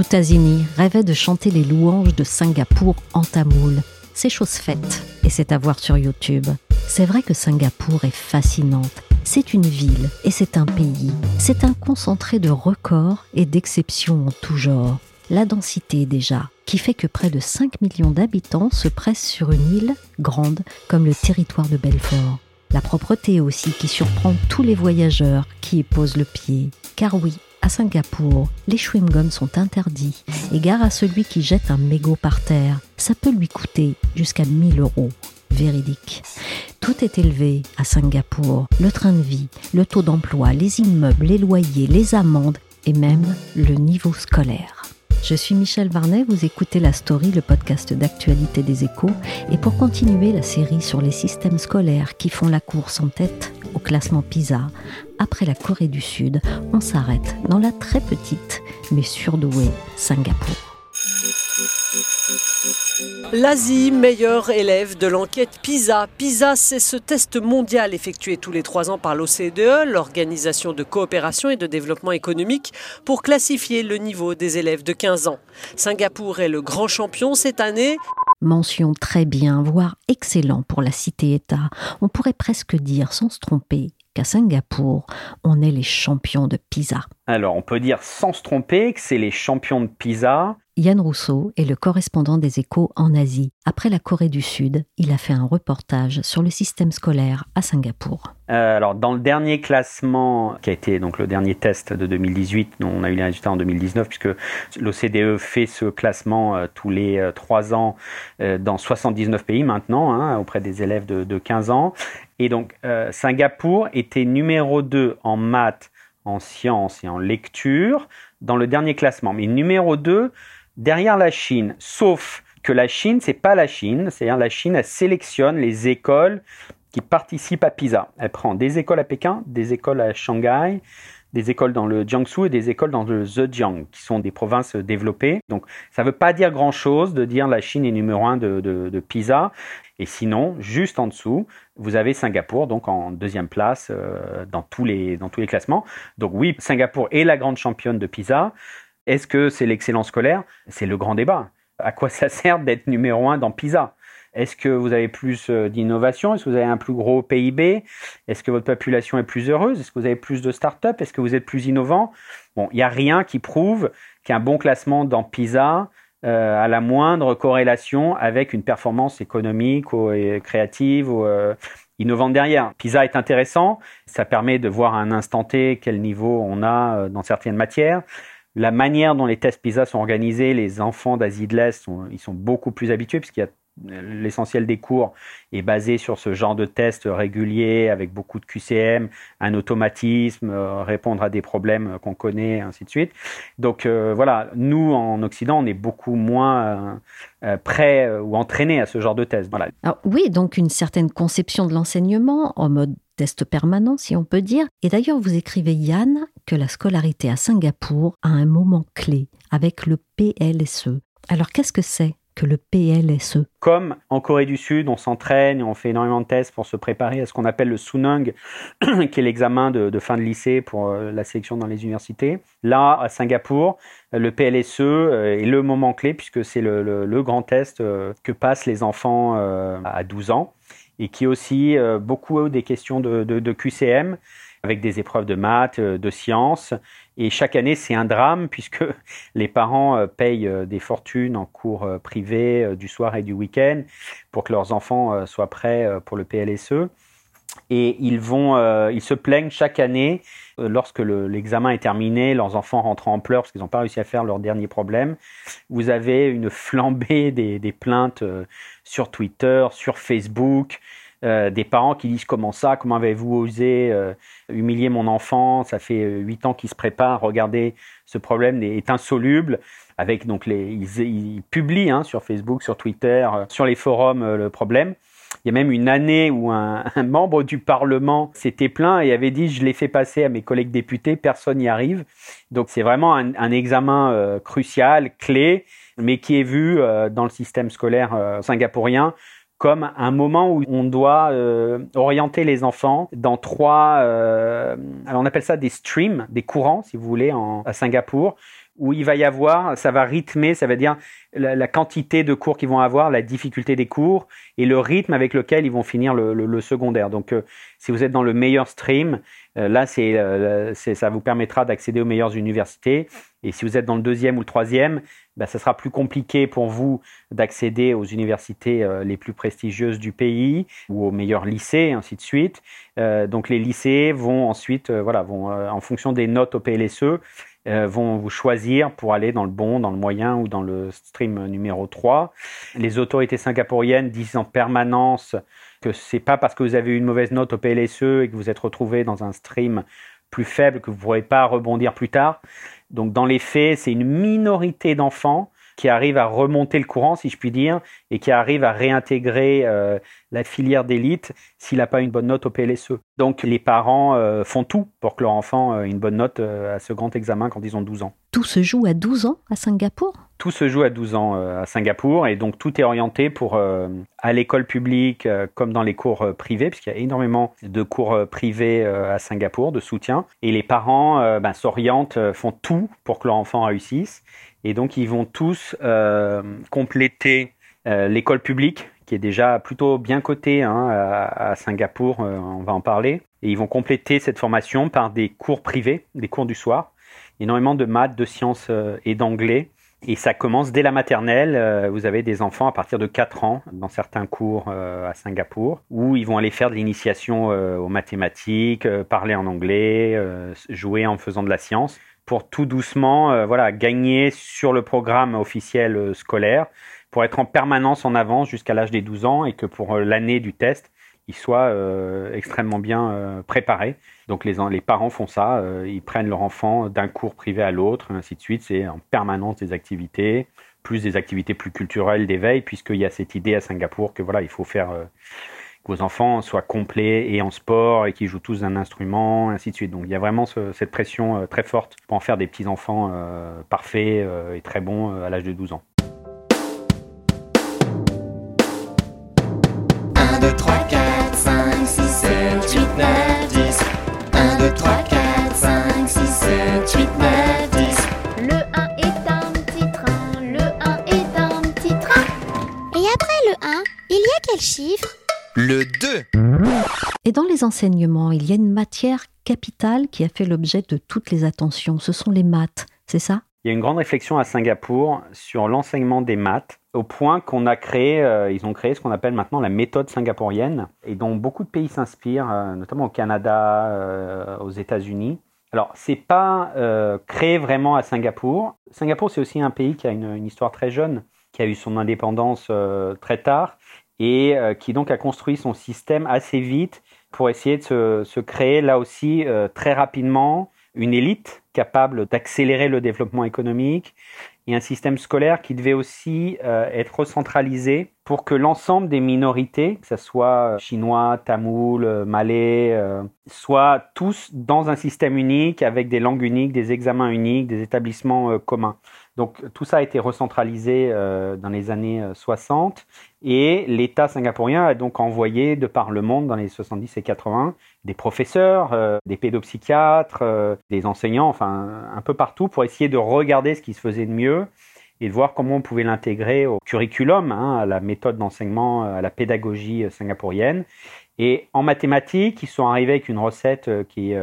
Soutazini rêvait de chanter les louanges de Singapour en tamoul. C'est chose faite, et c'est à voir sur YouTube. C'est vrai que Singapour est fascinante. C'est une ville et c'est un pays. C'est un concentré de records et d'exceptions en tout genre. La densité déjà, qui fait que près de 5 millions d'habitants se pressent sur une île grande comme le territoire de Belfort. La propreté aussi qui surprend tous les voyageurs qui y posent le pied. Car oui, à Singapour, les chewing-gums sont interdits et gare à celui qui jette un mégot par terre. Ça peut lui coûter jusqu'à 1000 euros. Véridique. Tout est élevé à Singapour. Le train de vie, le taux d'emploi, les immeubles, les loyers, les amendes et même le niveau scolaire. Je suis Michel Varnet, vous écoutez La Story, le podcast d'actualité des échos, et pour continuer la série sur les systèmes scolaires qui font la course en tête au classement PISA, après la Corée du Sud, on s'arrête dans la très petite mais surdouée Singapour. L'Asie, meilleur élève de l'enquête PISA. PISA, c'est ce test mondial effectué tous les trois ans par l'OCDE, l'Organisation de coopération et de développement économique, pour classifier le niveau des élèves de 15 ans. Singapour est le grand champion cette année. Mention très bien, voire excellent pour la cité-État. On pourrait presque dire, sans se tromper, qu'à Singapour, on est les champions de PISA. Alors, on peut dire sans se tromper que c'est les champions de PISA. Yann Rousseau est le correspondant des échos en Asie. Après la Corée du Sud, il a fait un reportage sur le système scolaire à Singapour. Euh, alors, dans le dernier classement, qui a été donc le dernier test de 2018, dont on a eu les résultats en 2019, puisque l'OCDE fait ce classement euh, tous les euh, trois ans dans 79 pays maintenant, hein, auprès des élèves de, de, 15 ans. Et donc, Singapour était numéro 2 en maths, en sciences et en lecture dans le dernier classement. Mais numéro 2 derrière la Chine, sauf que la Chine, c'est pas la Chine, c'est-à-dire la Chine, elle sélectionne les écoles qui participent à PISA. Elle prend des écoles à Pékin, des écoles à Shanghai, des écoles dans le Jiangsu et des écoles dans le Zhejiang, qui sont des provinces développées. Donc ça ne veut pas dire grand-chose de dire la Chine est numéro un de, PISA. Et sinon, juste en dessous, vous avez Singapour, donc en deuxième place euh, dans, tous les, dans tous les classements. Donc oui, Singapour est la grande championne de PISA. Est-ce que c'est l'excellence scolaire? C'est le grand débat. À quoi ça sert d'être numéro un dans PISA? Est-ce que vous avez plus euh, d'innovation? Est-ce que vous avez un plus gros PIB Est-ce que votre population est plus heureuse? Est-ce que vous avez plus de start-up? Est-ce que vous êtes plus innovant? Bon, il n'y a rien qui prouve qu'un bon classement dans PISA euh, a la moindre corrélation avec une performance économique ou créative ou euh, innovante derrière. PISA est intéressant, ça permet de voir à un instant T quel niveau on a dans certaines matières la manière dont les tests PISA sont organisés, les enfants d'Asie de l'Est, sont, ils sont beaucoup plus habitués puisqu'il y a l'essentiel des cours est basé sur ce genre de tests réguliers avec beaucoup de QCM, un automatisme, euh, répondre à des problèmes qu'on connaît, ainsi de suite. Donc euh, voilà, nous en Occident, on est beaucoup moins euh, prêts ou entraînés à ce genre de tests. Voilà. oui, donc une certaine conception de l'enseignement en mode test permanent, si on peut dire. Et d'ailleurs, vous écrivez, Yann, que la scolarité à Singapour a un moment clé avec le PLSE. Alors, qu'est-ce que c'est que le PLSE Comme en Corée du Sud, on s'entraîne et on fait énormément de tests pour se préparer à ce qu'on appelle le Sunung, qui est l'examen de, fin de lycée pour euh, la sélection dans les universités. Là, à Singapour, le PLSE euh, est le moment clé puisque c'est le, grand test euh, que passent les enfants à 12 ans et qui est aussi beaucoup des questions de, QCM avec des épreuves de maths, euh, de sciences. Et chaque année, c'est un drame puisque les parents euh, payent des fortunes en cours privés du soir et du week-end pour que leurs enfants soient prêts pour le PLSE. et ils vont, euh, ils se plaignent chaque année euh, lorsque l'examen est terminé, leurs enfants rentrent en pleurs parce qu'ils n'ont pas réussi à faire leur dernier problème. Vous avez une flambée des, plaintes euh, sur Twitter, sur Facebook, des parents qui disent comment ça, comment avez-vous osé humilier mon enfant, ça fait huit ans qu'il se prépare, regardez, ce problème est insoluble. Avec donc les, ils, publient hein, sur Facebook, sur Twitter, sur les forums le problème. Il y a même une année où un, membre du Parlement s'était plaint et avait dit je l'ai fait passer à mes collègues députés, personne n'y arrive. Donc c'est vraiment un, examen euh, crucial, clé, mais qui est vu euh, dans le système scolaire euh, singapourien comme un moment où on doit orienter les enfants dans trois, alors on appelle ça des streams, des courants si vous voulez en, à Singapour, où il va y avoir, ça va rythmer, ça veut dire la, quantité de cours qu'ils vont avoir, la difficulté des cours et le rythme avec lequel ils vont finir le, secondaire. Donc, euh, si vous êtes dans le meilleur stream, euh, là, euh, ça vous permettra d'accéder aux meilleures universités. Et si vous êtes dans le deuxième ou le troisième, bah, ça sera plus compliqué pour vous d'accéder aux universités les plus prestigieuses du pays ou aux meilleurs lycées, ainsi de suite. donc, les lycées vont ensuite, voilà, vont en fonction des notes au PLSE, euh, vont vous choisir pour aller dans le bon, dans le moyen ou dans le stream numéro 3. Les autorités singapouriennes disent en permanence que c'est pas parce que vous avez eu une mauvaise note au PLSE et que vous êtes retrouvé dans un stream plus faible que vous ne pourrez pas rebondir plus tard. Donc dans les faits, c'est une minorité d'enfants qui arrive à remonter le courant, si je puis dire, et qui arrive à réintégrer euh, la filière d'élite s'il n'a pas une bonne note au PLSE. Donc les parents euh, font tout pour que leur enfant ait une bonne note euh, à ce grand examen quand ils ont 12 ans. Tout se joue à 12 ans à Singapour? Tout se joue à 12 ans à Singapour et donc tout est orienté pour à l'école publique comme dans les cours privés, puisqu'il y a énormément de cours privés à Singapour de soutien. Et les parents ben, s'orientent, font tout pour que leur enfant réussisse. Et donc, ils vont tous euh, compléter euh, l'école publique, qui est déjà plutôt bien cotée hein, à, Singapour, euh, on va en parler. Et ils vont compléter cette formation par des cours privés, des cours du soir, énormément de maths, de sciences et d'anglais. Et ça commence dès la maternelle. Vous avez des enfants à partir de 4 ans dans certains cours à Singapour où ils vont aller faire de l'initiation aux mathématiques, parler en anglais, jouer en faisant de la science pour tout doucement euh, voilà, gagner sur le programme officiel euh, scolaire, pour être en permanence en avance jusqu'à l'âge des 12 ans et que pour euh, l'année du test, soient extrêmement bien préparés. Donc les, parents font ça, ils prennent leur enfant d'un cours privé à l'autre, ainsi de suite. C'est en permanence des activités, plus des activités plus culturelles d'éveil, puisqu'il y a cette idée à Singapour que voilà, il faut faire que vos enfants soient complets et en sport et qu'ils jouent tous un instrument, ainsi de suite. Donc il y a vraiment cette pression euh, très forte pour en faire des petits-enfants euh, parfaits euh, et très bons à l'âge de 12 ans. Il y a quel chiffre? Le 2. Et dans les enseignements, il y a une matière capitale qui a fait l'objet de toutes les attentions. Ce sont les maths, c'est ça? Il y a une grande réflexion à Singapour sur l'enseignement des maths, au point qu'on a créé, euh, ils ont créé ce qu'on appelle maintenant la méthode singapourienne, et dont beaucoup de pays s'inspirent, euh, notamment au Canada, euh, aux États-Unis. Alors, c'est pas créé vraiment à Singapour. Singapour, c'est aussi un pays qui a une, une, histoire très jeune, qui a eu son indépendance très tard, et euh, qui donc a construit son système assez vite pour essayer de se, créer là aussi euh, très rapidement une élite capable d'accélérer le développement économique et un système scolaire qui devait aussi euh, être recentralisé pour que l'ensemble des minorités, que ce soit chinois, tamoul, malais, soient tous dans un système unique avec des langues uniques, des examens uniques, des établissements communs. Donc tout ça a été recentralisé dans les années 60 et l'État singapourien a donc envoyé de par le monde dans les 70 et 80 des professeurs, euh, des pédopsychiatres, euh, des enseignants, enfin un peu partout pour essayer de regarder ce qui se faisait de mieux et de voir comment on pouvait l'intégrer au curriculum, hein, à la méthode d'enseignement, à la pédagogie singapourienne. Et en mathématiques, ils sont arrivés avec une recette euh, qui,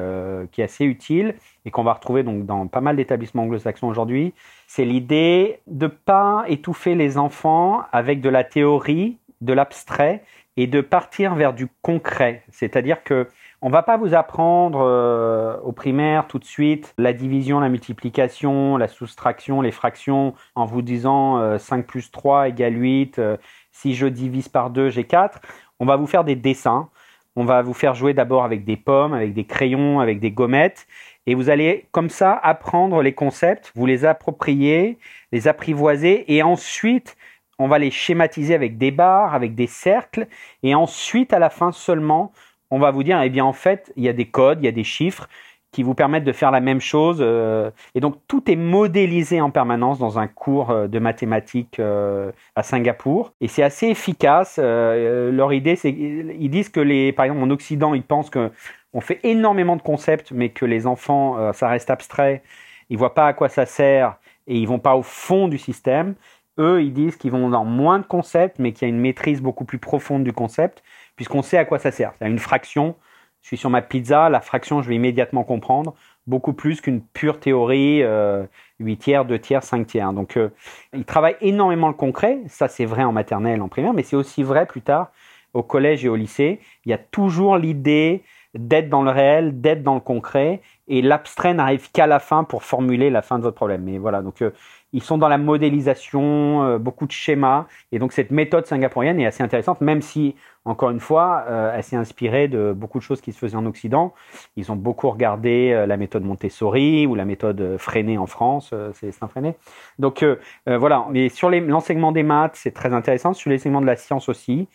qui est assez utile et qu'on va retrouver donc dans pas mal d'établissements anglo-saxons aujourd'hui, c'est l'idée de pas étouffer les enfants avec de la théorie, de l'abstrait et de partir vers du concret. C'est-à-dire que on va pas vous apprendre euh, au primaire tout de suite la division, la multiplication, la soustraction, les fractions en vous disant euh, 5 plus 3 égale 8, euh, si je divise par 2, j'ai 4. On va vous faire des dessins. On va vous faire jouer d'abord avec des pommes, avec des crayons, avec des gommettes. Et vous allez comme ça apprendre les concepts, vous les approprier, les apprivoiser. Et ensuite, on va les schématiser avec des barres, avec des cercles. Et ensuite, à la fin seulement, on va vous dire, eh bien en fait, il y a des codes, il y a des chiffres qui vous permettent de faire la même chose. euh, et donc tout est modélisé en permanence dans un cours euh, de mathématiques euh, à Singapour. Et c'est assez efficace. Leur idée, c'est ils disent que les, par exemple en Occident, ils pensent que on fait énormément de concepts, mais que les enfants, ça reste abstrait. Ils voient pas à quoi ça sert et ils vont pas au fond du système. Eux, ils disent qu'ils vont dans moins de concepts, mais qu'il y a une maîtrise beaucoup plus profonde du concept, puisqu'on sait à quoi ça sert. C'est une fraction. Je suis sur ma pizza, la fraction, je vais immédiatement comprendre, beaucoup plus qu'une pure théorie, euh, 8 tiers, 2 tiers, 5 tiers. Donc, euh, ils travaillent énormément le concret. Ça, c'est vrai en maternelle, en primaire, mais c'est aussi vrai plus tard au collège et au lycée. Il y a toujours l'idée d'être dans le réel, d'être dans le concret, et l'abstrait n'arrive qu'à la fin pour formuler la fin de votre problème. Mais voilà, donc euh, ils sont dans la modélisation, euh, beaucoup de schémas, et donc cette méthode singapourienne est assez intéressante, même si, encore une fois, euh, elle s'est inspirée de beaucoup de choses qui se faisaient en Occident. Ils ont beaucoup regardé euh, la méthode Montessori ou la méthode euh, Freinet en France, c'est Saint Freinet. Donc voilà, mais sur l'enseignement des maths, c'est très intéressant, sur l'enseignement de la science aussi.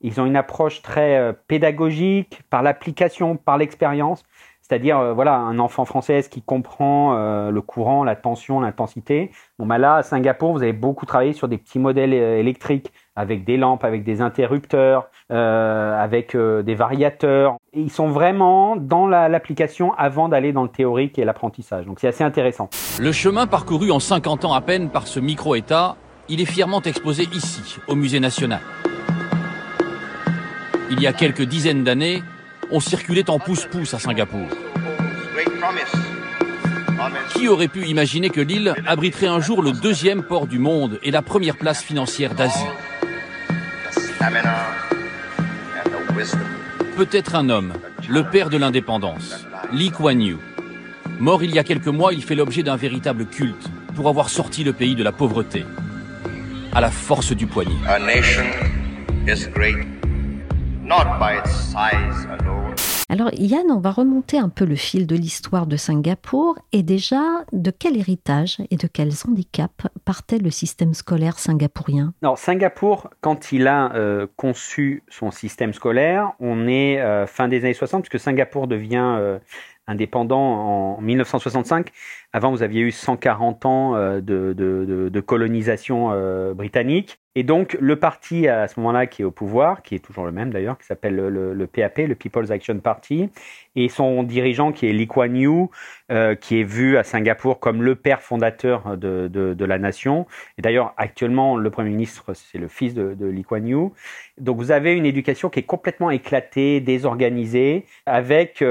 Ils ont une approche très pédagogique, par l'application, par l'expérience. C'est-à-dire, euh, voilà, un enfant français qui comprend euh, le courant, la tension, l'intensité. Bon, bah là, à Singapour, vous avez beaucoup travaillé sur des petits modèles euh, électriques avec des lampes, avec des interrupteurs, avec des variateurs. Et ils sont vraiment dans la- l'application avant d'aller dans le théorique et l'apprentissage. Donc, c'est assez intéressant. Le chemin parcouru en 50 ans à peine par ce micro-État, il est fièrement exposé ici, au Musée national. Il y a quelques dizaines d'années, on circulait en pouce-pouce à Singapour. Qui aurait pu imaginer que l'île abriterait un jour le deuxième port du monde et la première place financière d'Asie? Peut-être un homme, le père de l'indépendance, Lee Kuan Yew. Mort il y a quelques mois, il fait l'objet d'un véritable culte pour avoir sorti le pays de la pauvreté. À la force du poignet. Not by its size alone. Alors Yann, on va remonter un peu le fil de l'histoire de Singapour et déjà de quel héritage et de quels handicaps partait le système scolaire singapourien? Alors, Singapour, quand il a euh, conçu son système scolaire, on est euh, fin des années 60, puisque Singapour devient euh, indépendant en 1965. Avant, vous aviez eu 140 ans euh, de, colonisation euh, britannique. Et donc, le parti à ce moment-là qui est au pouvoir, qui est toujours le même d'ailleurs, qui s'appelle le, PAP, le People's Action Party, et son dirigeant qui est Lee Kuan Yew, euh, qui est vu à Singapour comme le père fondateur de, la nation. Et d'ailleurs, actuellement, le Premier ministre, c'est le fils de, de Lee Kuan Yew. Donc, vous avez une éducation qui est complètement éclatée, désorganisée, avec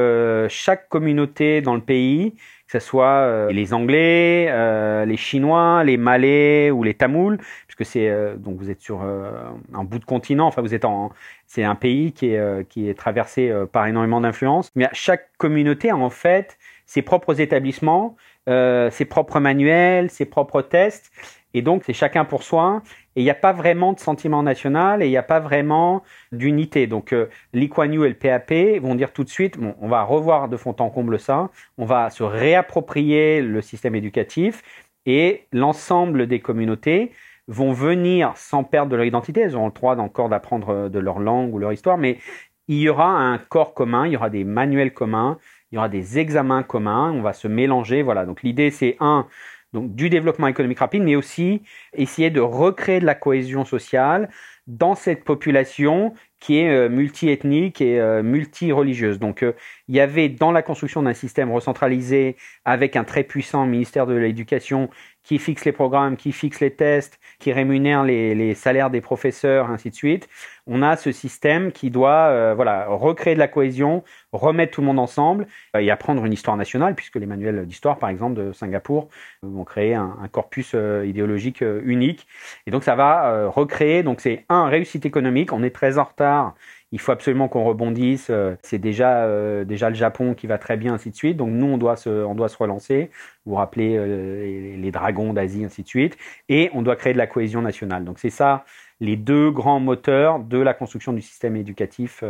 chaque communauté dans le pays, que ce soit euh, les Anglais, euh, les Chinois, les Malais ou les Tamouls, puisque c'est euh, donc vous êtes sur euh, un bout de continent. Enfin, vous êtes en c'est un pays qui est euh, qui est traversé euh, par énormément d'influences. Mais chaque communauté a en fait ses propres établissements, ses propres manuels, ses propres tests. Et donc, c'est chacun pour soi. Et il n'y a pas vraiment de sentiment national et il n'y a pas vraiment d'unité. Donc, euh, et le PAP vont dire tout de suite, bon, on va revoir de fond en comble ça, on va se réapproprier le système éducatif et l'ensemble des communautés vont venir sans perdre de leur identité. Elles auront le droit encore d'apprendre euh, de leur langue ou leur histoire, mais il y aura un corps commun, il y aura des manuels communs, il y aura des examens communs, on va se mélanger. Voilà. Donc l'idée, c'est un, donc du développement économique rapide, mais aussi essayer de recréer de la cohésion sociale dans cette population qui est euh, multiethnique et euh, multireligieuse. Donc euh, il y avait dans la construction d'un système recentralisé avec un très puissant ministère de l'Éducation qui fixe les programmes, qui fixe les tests, qui rémunère les, salaires des professeurs, ainsi de suite. On a ce système qui doit euh, voilà, recréer de la cohésion, remettre tout le monde ensemble euh, et apprendre une histoire nationale, puisque les manuels d'histoire, par exemple, de Singapour, vont créer un, corpus euh, idéologique unique. Et donc ça va recréer, donc c'est un, réussite économique, on est très en retard il faut absolument qu'on rebondisse. Euh, c'est déjà, euh, déjà le Japon qui va très bien, ainsi de suite. Donc nous, on doit se, on doit se relancer. Vous rappelez euh, les, dragons d'Asie, ainsi de suite. Et on doit créer de la cohésion nationale. Donc c'est ça les deux grands moteurs de la construction du système éducatif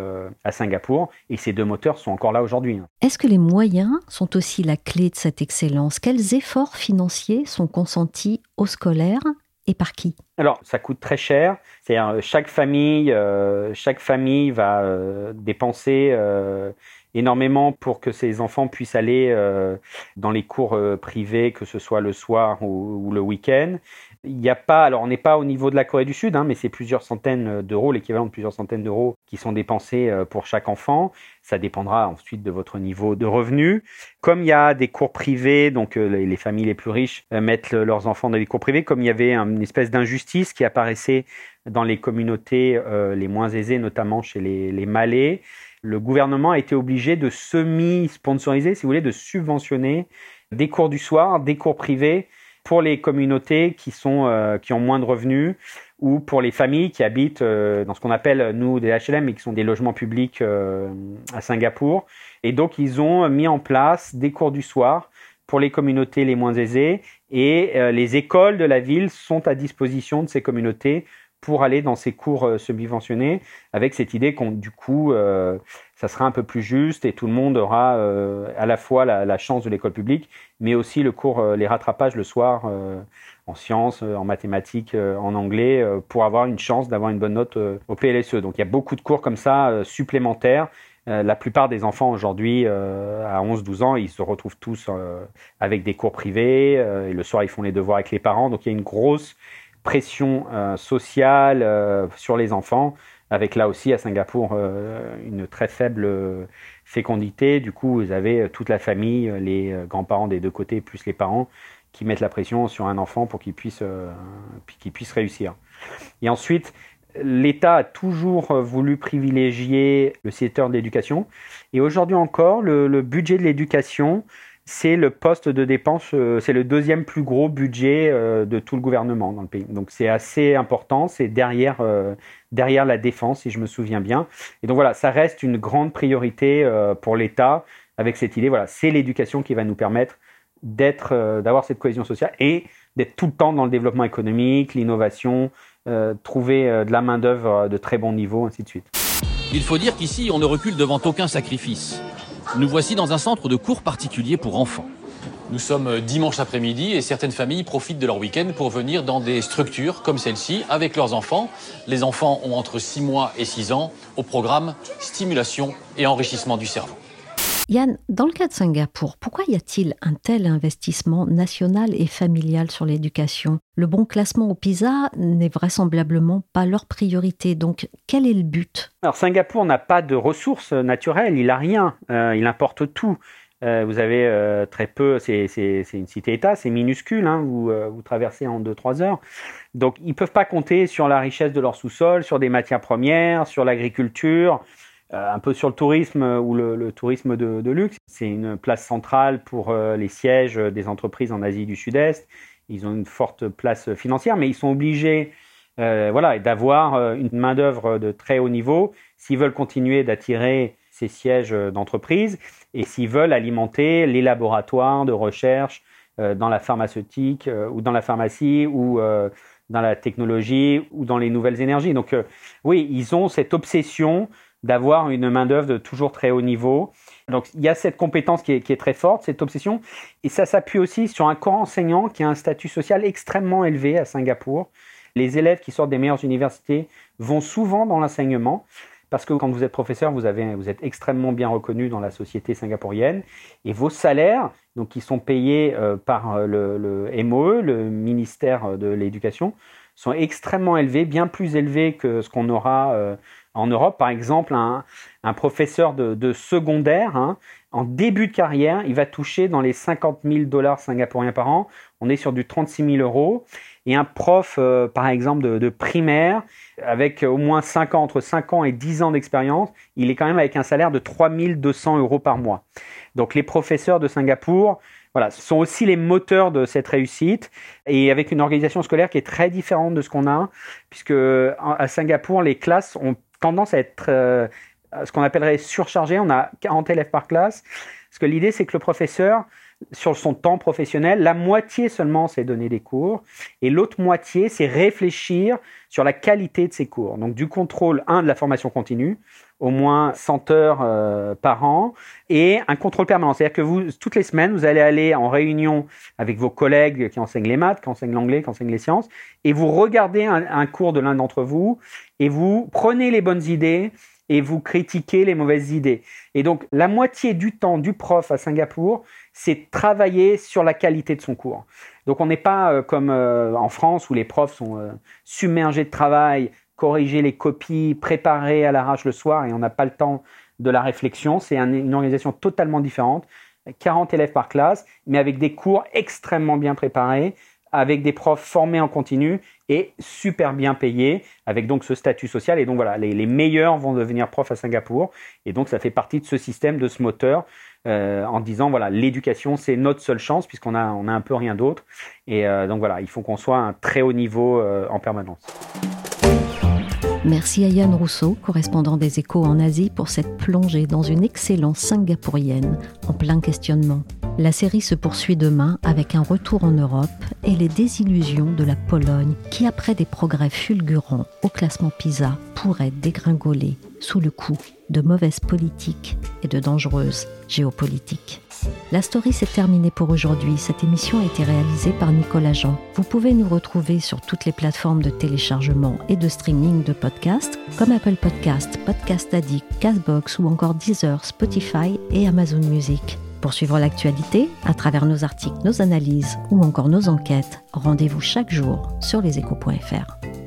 à Singapour. Et ces deux moteurs sont encore là aujourd'hui. Hein. Est-ce que les moyens sont aussi la clé de cette excellence? Quels efforts financiers sont consentis aux scolaires? Et par qui? Alors, ça coûte très cher. euh, chaque famille va euh, dépenser euh, énormément pour que ses enfants puissent aller dans les cours privés, que ce soit le soir ou le week-end. Il n'y a pas, alors on n'est pas au niveau de la Corée du Sud, hein, mais c'est plusieurs centaines d'euros, l'équivalent de plusieurs centaines d'euros qui sont dépensés euh, pour chaque enfant. Ça dépendra ensuite de votre niveau de revenu. Comme il y a des cours privés, donc euh, les familles les plus riches euh, mettent leurs enfants dans les cours privés, comme il y avait une espèce d'injustice qui apparaissait dans les communautés les moins aisées, notamment chez les Malais, le gouvernement a été obligé de semi-sponsoriser, si vous voulez, de subventionner des cours du soir, des cours privés pour les communautés qui, sont, euh, qui ont moins de revenus ou pour les familles qui habitent euh, dans ce qu'on appelle, nous, des HLM, mais qui sont des logements publics euh, à Singapour. Et donc, ils ont mis en place des cours du soir pour les communautés les moins aisées et les écoles de la ville sont à disposition de ces communautés pour aller dans ces cours subventionnés avec cette idée qu'on du coup ça sera un peu plus juste et tout le monde aura euh, à la fois la, chance de l'école publique, mais aussi le cours, euh, les rattrapages le soir euh, en sciences, en mathématiques, en anglais, pour avoir une chance d'avoir une bonne note au PLSE. Donc il y a beaucoup de cours comme ça supplémentaires. la plupart des enfants aujourd'hui, à 11-12 ans, ils se retrouvent tous avec des cours privés, et le soir ils font les devoirs avec les parents. Donc il y a une grosse pression sociale sur les enfants avec là aussi à Singapour euh, une très faible euh, fécondité. Du coup, vous avez euh, toute la famille, les grands-parents des deux côtés, plus les parents, qui mettent la pression sur un enfant pour qu'il puisse, puisse réussir. Et ensuite, l'État a toujours voulu privilégier le secteur de l'éducation. Et aujourd'hui encore, le budget de l'éducation c'est le poste de dépense, euh, c'est le deuxième plus gros budget euh, de tout le gouvernement dans le pays. Donc c'est assez important, c'est derrière, euh, derrière la défense, si je me souviens bien. Et donc voilà, ça reste une grande priorité pour l'État avec cette idée, voilà, c'est l'éducation qui va nous permettre d'être, d'avoir cette cohésion sociale et d'être tout le temps dans le développement économique, l'innovation, trouver de la main-d'œuvre de très bon niveau, ainsi de suite. Il faut dire qu'ici, on ne recule devant aucun sacrifice. Nous voici dans un centre de cours particulier pour enfants. Nous sommes dimanche après-midi et certaines familles profitent de leur week-end pour venir dans des structures comme celle-ci avec leurs enfants. Les enfants ont entre 6 mois et 6 ans au programme Stimulation et enrichissement du cerveau. Yann, dans le cas de Singapour, pourquoi y a-t-il un tel investissement national et familial sur l'éducation? Le bon classement au PISA n'est vraisemblablement pas leur priorité, donc quel est le but? Alors Singapour n'a pas de ressources naturelles, il n'a rien, euh, il importe tout. Euh, vous avez euh, très peu, c'est une cité-État, c'est minuscule, hein, vous, traversez en 2-3 heures. Donc ils ne peuvent pas compter sur la richesse de leur sous-sol, sur des matières premières, sur l'agriculture, un peu sur le tourisme euh, ou le, tourisme de, luxe. C'est une place centrale pour euh, les sièges des entreprises en Asie du Sud-Est. Ils ont une forte place financière, mais ils sont obligés voilà, d'avoir une main-d'œuvre de très haut niveau s'ils veulent continuer d'attirer ces sièges d'entreprise et s'ils veulent alimenter les laboratoires de recherche dans la pharmaceutique ou dans la pharmacie ou dans la technologie ou dans les nouvelles énergies. Donc oui, ils ont cette obsession d'avoir une main-d'œuvre de toujours très haut niveau. Donc il y a cette compétence qui est, très forte, cette obsession, et ça s'appuie aussi sur un corps enseignant qui a un statut social extrêmement élevé à Singapour. Les élèves qui sortent des meilleures universités vont souvent dans l'enseignement, parce que quand vous êtes professeur, vous, avez, vous êtes extrêmement bien reconnu dans la société singapourienne, et vos salaires, donc qui sont payés euh, par euh, le, MOE, le ministère de l'Éducation, sont extrêmement élevés, bien plus élevés que ce qu'on aura euh, en Europe, par exemple, un, professeur de, secondaire hein, En début de carrière, il va toucher dans les 50 000 dollars singapouriens par an. On est sur du 36 000 euros. Et un prof, euh, par exemple, de, primaire, avec au moins 5 ans, entre 5 ans et 10 ans d'expérience, il est quand même avec un salaire de 3 200 euros par mois. Donc les professeurs de Singapour, voilà, sont aussi les moteurs de cette réussite et avec une organisation scolaire qui est très différente de ce qu'on a, puisque à Singapour, les classes ont tendance à être euh, ce qu'on appellerait surchargées. On a 40 élèves par classe. Parce que l'idée, c'est que le professeur, sur son temps professionnel, la moitié seulement, c'est donner des cours, et l'autre moitié, c'est réfléchir sur la qualité de ses cours. Donc du contrôle, un, de la formation continue, au moins 100 heures euh, par an, et un contrôle permanent. C'est-à-dire que vous, toutes les semaines, vous allez aller en réunion avec vos collègues qui enseignent les maths, qui enseignent l'anglais, qui enseignent les sciences, et vous regardez un, un cours de l'un d'entre vous, et vous prenez les bonnes idées, et vous critiquez les mauvaises idées. Et donc, la moitié du temps du prof à Singapour, c'est travailler sur la qualité de son cours. Donc, on n'est pas euh, comme euh, en France où les profs sont euh, submergés de travail, corriger les copies, préparer à l'arrache le soir et on n'a pas le temps de la réflexion. C'est une organisation totalement différente. 40 élèves par classe, mais avec des cours extrêmement bien préparés, avec des profs formés en continu et super bien payés, avec donc ce statut social. Et donc voilà, les, meilleurs vont devenir profs à Singapour. Et donc ça fait partie de ce système, de ce moteur, euh, en disant voilà, l'éducation c'est notre seule chance puisqu'on a, on a un peu rien d'autre. Et euh, donc voilà, il faut qu'on soit à un très haut niveau euh, en permanence. Merci à Yann Rousseau, correspondant des échos en Asie, pour cette plongée dans une excellence singapourienne en plein questionnement. La série se poursuit demain avec un retour en Europe et les désillusions de la Pologne qui, après des progrès fulgurants au classement PISA, pourrait dégringoler sous le coup de mauvaises politiques et de dangereuses géopolitiques. La story s'est terminée pour aujourd'hui. Cette émission a été réalisée par Nicolas Jean. Vous pouvez nous retrouver sur toutes les plateformes de téléchargement et de streaming de podcasts comme Apple Podcast, Podcast Addict, Castbox ou encore Deezer, Spotify et Amazon Music. Pour suivre l'actualité, à travers nos articles, nos analyses ou encore nos enquêtes, rendez-vous chaque jour sur leséchos.fr.